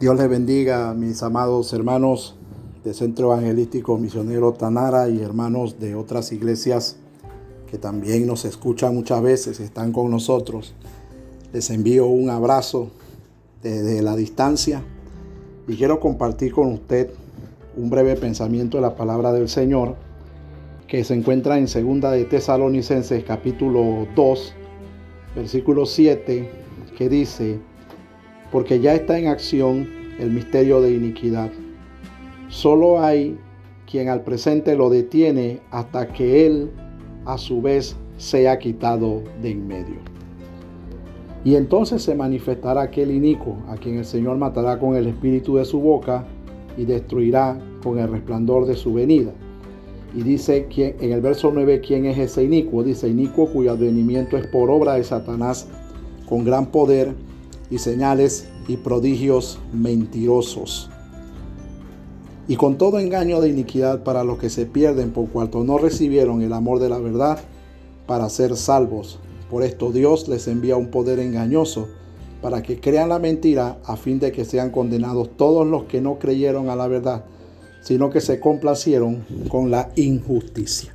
Dios les bendiga, mis amados hermanos del Centro Evangelístico Misionero Tanara y hermanos de otras iglesias que también nos escuchan muchas veces, están con nosotros. Les envío un abrazo desde la distancia y quiero compartir con usted un breve pensamiento de la palabra del Señor que se encuentra en segunda de Tesalonicenses capítulo 2, versículo 7, que dice, porque ya está en acción el misterio de iniquidad. Solo hay quien al presente lo detiene hasta que él a su vez sea quitado de en medio. Y entonces se manifestará aquel inicuo a quien el Señor matará con el espíritu de su boca y destruirá con el resplandor de su venida. Y dice en el verso 9 quién es ese inicuo. Dice inicuo cuyo advenimiento es por obra de Satanás con gran poder y señales y prodigios mentirosos. Y con todo engaño de iniquidad para los que se pierden por cuanto no recibieron el amor de la verdad para ser salvos. Por esto Dios les envía un poder engañoso para que crean la mentira a fin de que sean condenados todos los que no creyeron a la verdad, sino que se complacieron con la injusticia.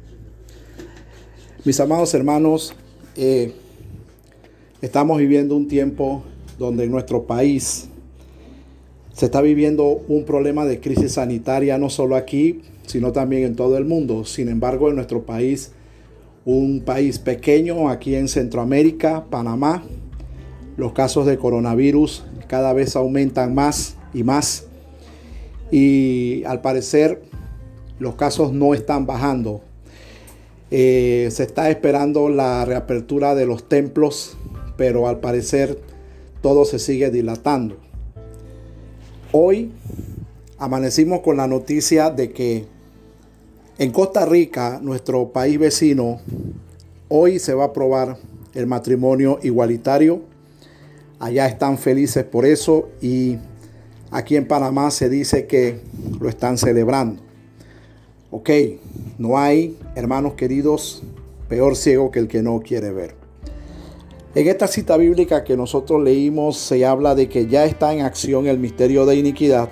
Mis amados hermanos, eh, estamos viviendo un tiempo donde en nuestro país se está viviendo un problema de crisis sanitaria, no solo aquí, sino también en todo el mundo. Sin embargo, en nuestro país, un país pequeño aquí en Centroamérica, Panamá, los casos de coronavirus cada vez aumentan más y más. Y al parecer los casos no están bajando. Eh, se está esperando la reapertura de los templos, pero al parecer todo se sigue dilatando. Hoy amanecimos con la noticia de que en Costa Rica, nuestro país vecino, hoy se va a aprobar el matrimonio igualitario. Allá están felices por eso y aquí en Panamá se dice que lo están celebrando. Ok, no hay, hermanos queridos, peor ciego que el que no quiere ver. En esta cita bíblica que nosotros leímos se habla de que ya está en acción el misterio de iniquidad.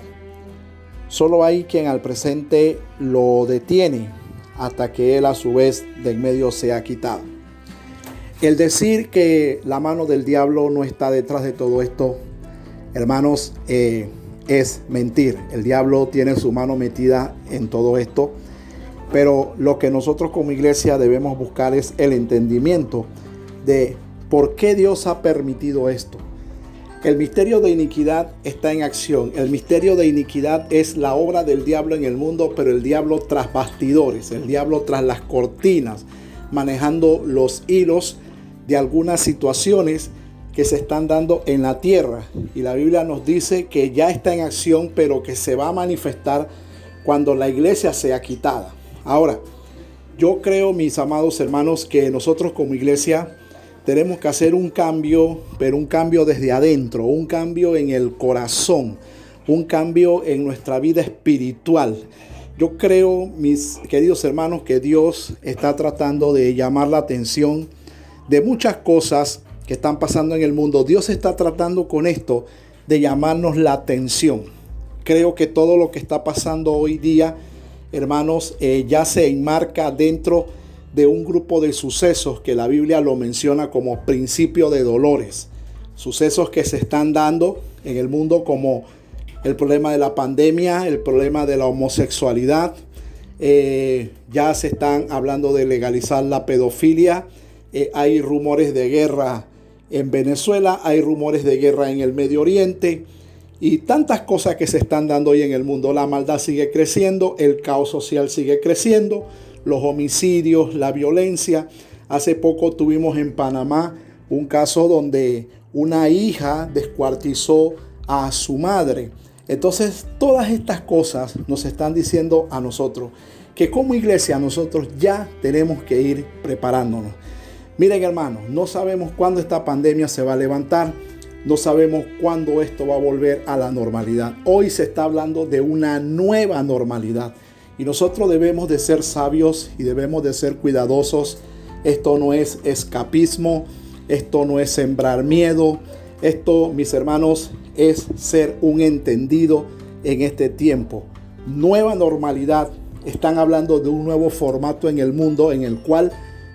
Solo hay quien al presente lo detiene hasta que él a su vez de en medio sea quitado. El decir que la mano del diablo no está detrás de todo esto, hermanos, eh, es mentir. El diablo tiene su mano metida en todo esto. Pero lo que nosotros como iglesia debemos buscar es el entendimiento de ¿Por qué Dios ha permitido esto? El misterio de iniquidad está en acción. El misterio de iniquidad es la obra del diablo en el mundo, pero el diablo tras bastidores, el diablo tras las cortinas, manejando los hilos de algunas situaciones que se están dando en la tierra. Y la Biblia nos dice que ya está en acción, pero que se va a manifestar cuando la iglesia sea quitada. Ahora, yo creo, mis amados hermanos, que nosotros como iglesia tenemos que hacer un cambio, pero un cambio desde adentro, un cambio en el corazón, un cambio en nuestra vida espiritual. Yo creo, mis queridos hermanos, que Dios está tratando de llamar la atención de muchas cosas que están pasando en el mundo. Dios está tratando con esto de llamarnos la atención. Creo que todo lo que está pasando hoy día, hermanos, eh, ya se enmarca dentro de de un grupo de sucesos que la Biblia lo menciona como principio de dolores. Sucesos que se están dando en el mundo como el problema de la pandemia, el problema de la homosexualidad. Eh, ya se están hablando de legalizar la pedofilia. Eh, hay rumores de guerra en Venezuela, hay rumores de guerra en el Medio Oriente y tantas cosas que se están dando hoy en el mundo. La maldad sigue creciendo, el caos social sigue creciendo los homicidios, la violencia. Hace poco tuvimos en Panamá un caso donde una hija descuartizó a su madre. Entonces, todas estas cosas nos están diciendo a nosotros que como iglesia nosotros ya tenemos que ir preparándonos. Miren hermanos, no sabemos cuándo esta pandemia se va a levantar, no sabemos cuándo esto va a volver a la normalidad. Hoy se está hablando de una nueva normalidad. Y nosotros debemos de ser sabios y debemos de ser cuidadosos. Esto no es escapismo, esto no es sembrar miedo, Esto, mis hermanos, es ser un entendido en este tiempo. Nueva normalidad. Están hablando de un nuevo formato en el mundo en el cual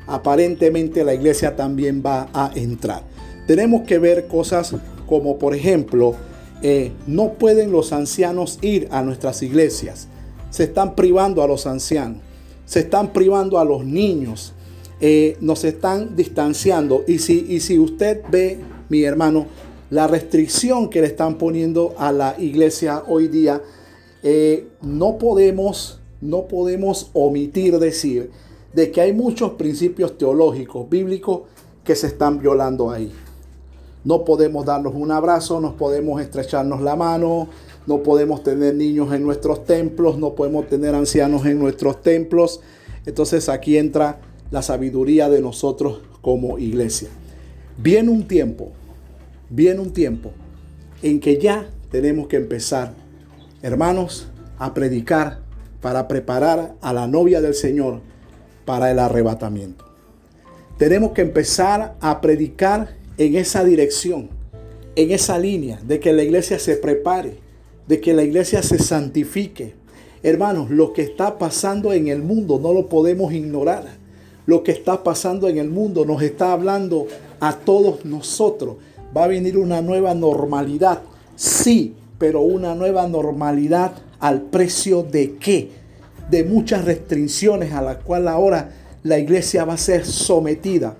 aparentemente la iglesia también va a entrar. Tenemos que ver cosas como, por ejemplo, eh, no pueden los ancianos ir a nuestras iglesias. Se están privando a los ancianos. Se están privando a los niños. Eh, nos están distanciando. Y si, y si usted ve, mi hermano, la restricción que le están poniendo a la iglesia hoy día, eh, no podemos, no podemos omitir decir de que hay muchos principios teológicos, bíblicos, que se están violando ahí. No podemos darnos un abrazo, no podemos estrecharnos la mano, no podemos tener niños en nuestros templos, no podemos tener ancianos en nuestros templos. Entonces aquí entra la sabiduría de nosotros como iglesia. Viene un tiempo, viene un tiempo en que ya tenemos que empezar, hermanos, a predicar para preparar a la novia del Señor para el arrebatamiento. Tenemos que empezar a predicar en esa dirección, en esa línea de que la iglesia se prepare, de que la iglesia se santifique. Hermanos, lo que está pasando en el mundo no lo podemos ignorar. Lo que está pasando en el mundo nos está hablando a todos nosotros. Va a venir una nueva normalidad. Sí, pero una nueva normalidad al precio de qué? de muchas restricciones a las cuales ahora la iglesia va a ser sometida.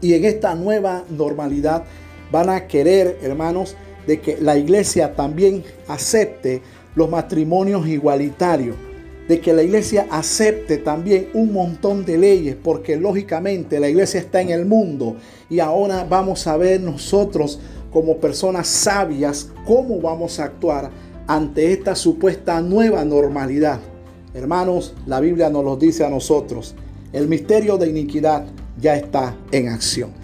Y en esta nueva normalidad van a querer, hermanos, de que la iglesia también acepte los matrimonios igualitarios, de que la iglesia acepte también un montón de leyes, porque lógicamente la iglesia está en el mundo y ahora vamos a ver nosotros como personas sabias cómo vamos a actuar ante esta supuesta nueva normalidad. Hermanos, la Biblia nos lo dice a nosotros. El misterio de iniquidad ya está en acción.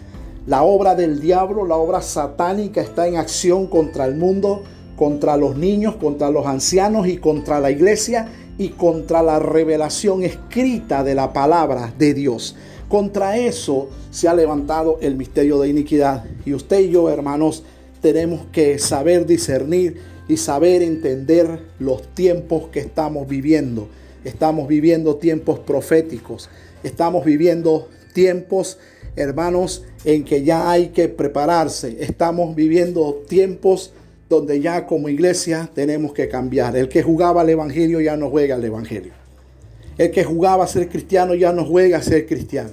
La obra del diablo, la obra satánica está en acción contra el mundo, contra los niños, contra los ancianos y contra la iglesia y contra la revelación escrita de la palabra de Dios. Contra eso se ha levantado el misterio de iniquidad. Y usted y yo, hermanos, tenemos que saber discernir y saber entender los tiempos que estamos viviendo. Estamos viviendo tiempos proféticos. Estamos viviendo tiempos, hermanos, en que ya hay que prepararse. Estamos viviendo tiempos donde ya como iglesia tenemos que cambiar. El que jugaba al Evangelio ya no juega al Evangelio. El que jugaba a ser cristiano ya no juega a ser cristiano.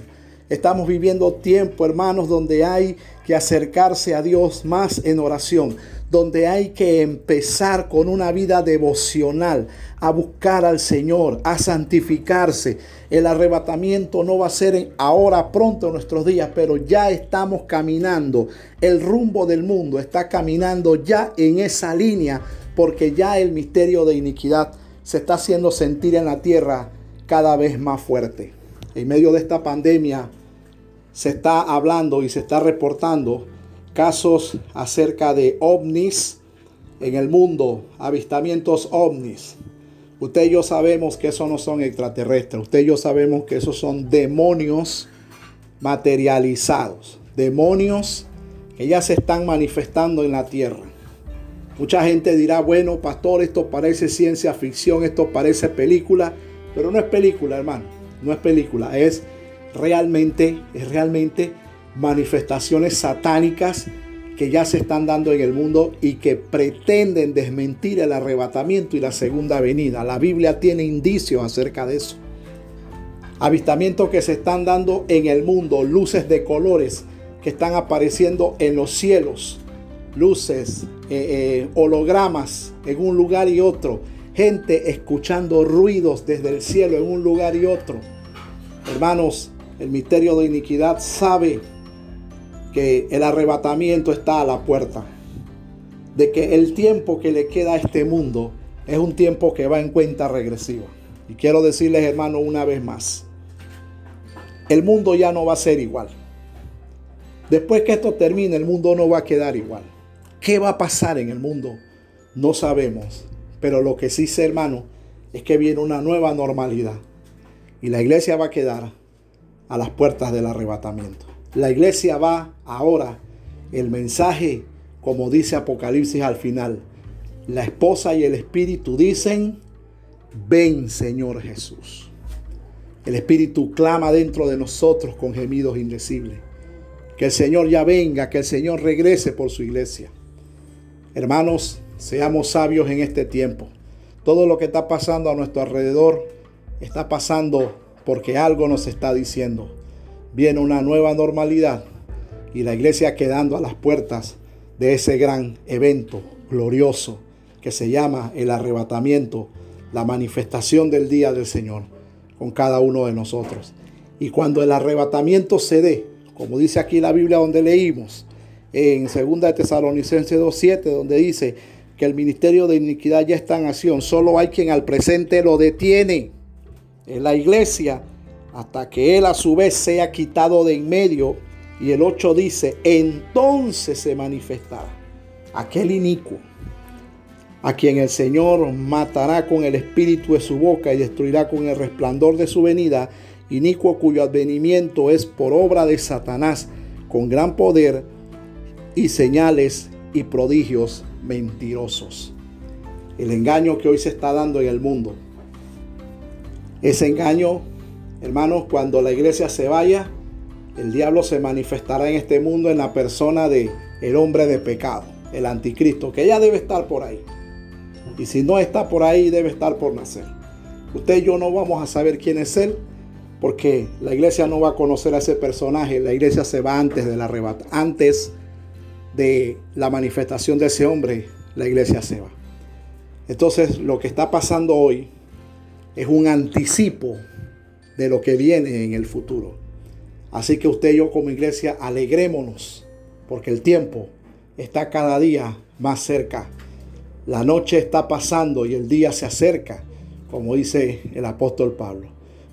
Estamos viviendo tiempo, hermanos, donde hay que acercarse a Dios más en oración, donde hay que empezar con una vida devocional, a buscar al Señor, a santificarse. El arrebatamiento no va a ser ahora pronto en nuestros días, pero ya estamos caminando. El rumbo del mundo está caminando ya en esa línea, porque ya el misterio de iniquidad se está haciendo sentir en la tierra cada vez más fuerte. En medio de esta pandemia se está hablando y se está reportando casos acerca de ovnis en el mundo, avistamientos ovnis. Usted y yo sabemos que eso no son extraterrestres. Usted y yo sabemos que esos son demonios materializados. Demonios que ya se están manifestando en la tierra. Mucha gente dirá, bueno, pastor, esto parece ciencia ficción, esto parece película, pero no es película, hermano. No es película, es realmente, es realmente manifestaciones satánicas que ya se están dando en el mundo y que pretenden desmentir el arrebatamiento y la segunda venida. La Biblia tiene indicios acerca de eso. Avistamientos que se están dando en el mundo, luces de colores que están apareciendo en los cielos, luces, eh, eh, hologramas en un lugar y otro, gente escuchando ruidos desde el cielo en un lugar y otro. Hermanos, el misterio de iniquidad sabe que el arrebatamiento está a la puerta. De que el tiempo que le queda a este mundo es un tiempo que va en cuenta regresiva. Y quiero decirles, hermano, una vez más, el mundo ya no va a ser igual. Después que esto termine, el mundo no va a quedar igual. ¿Qué va a pasar en el mundo? No sabemos. Pero lo que sí sé, hermano, es que viene una nueva normalidad. Y la iglesia va a quedar a las puertas del arrebatamiento. La iglesia va ahora, el mensaje como dice Apocalipsis al final. La esposa y el espíritu dicen, ven Señor Jesús. El espíritu clama dentro de nosotros con gemidos indecibles. Que el Señor ya venga, que el Señor regrese por su iglesia. Hermanos, seamos sabios en este tiempo. Todo lo que está pasando a nuestro alrededor está pasando porque algo nos está diciendo. Viene una nueva normalidad y la iglesia quedando a las puertas de ese gran evento glorioso que se llama el arrebatamiento, la manifestación del día del Señor con cada uno de nosotros. Y cuando el arrebatamiento se dé, como dice aquí la Biblia donde leímos, en 2 de Tesalonicenses 2.7, donde dice que el ministerio de iniquidad ya está en acción, solo hay quien al presente lo detiene en la iglesia hasta que él a su vez sea quitado de en medio. Y el 8 dice, entonces se manifestará aquel inicuo, a quien el Señor matará con el espíritu de su boca y destruirá con el resplandor de su venida, inicuo cuyo advenimiento es por obra de Satanás, con gran poder y señales y prodigios mentirosos. El engaño que hoy se está dando en el mundo. Ese engaño, hermanos, cuando la iglesia se vaya, el diablo se manifestará en este mundo en la persona de el hombre de pecado, el anticristo, que ya debe estar por ahí. Y si no está por ahí, debe estar por nacer. Usted y yo no vamos a saber quién es él, porque la iglesia no va a conocer a ese personaje. La iglesia se va antes del arrebato, antes de la manifestación de ese hombre, la iglesia se va. Entonces, lo que está pasando hoy es un anticipo de lo que viene en el futuro. Así que usted y yo como iglesia alegrémonos, porque el tiempo está cada día más cerca. La noche está pasando y el día se acerca, como dice el apóstol Pablo.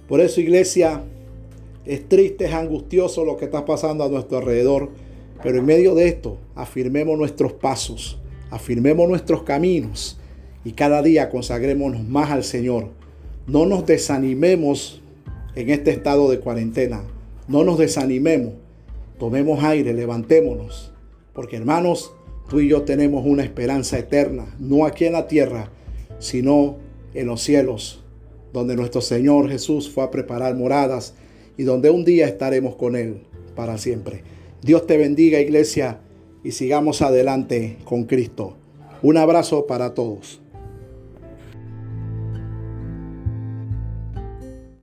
Por eso iglesia, es triste, es angustioso lo que está pasando a nuestro alrededor pero en medio de esto, afirmemos nuestros pasos, afirmemos nuestros caminos y cada día consagrémonos más al Señor. No nos desanimemos en este estado de cuarentena. No nos desanimemos. Tomemos aire, levantémonos. Porque hermanos, tú y yo tenemos una esperanza eterna, no aquí en la tierra, sino en los cielos, donde nuestro Señor Jesús fue a preparar moradas y donde un día estaremos con Él para siempre. Dios te bendiga iglesia y sigamos adelante con Cristo. Un abrazo para todos.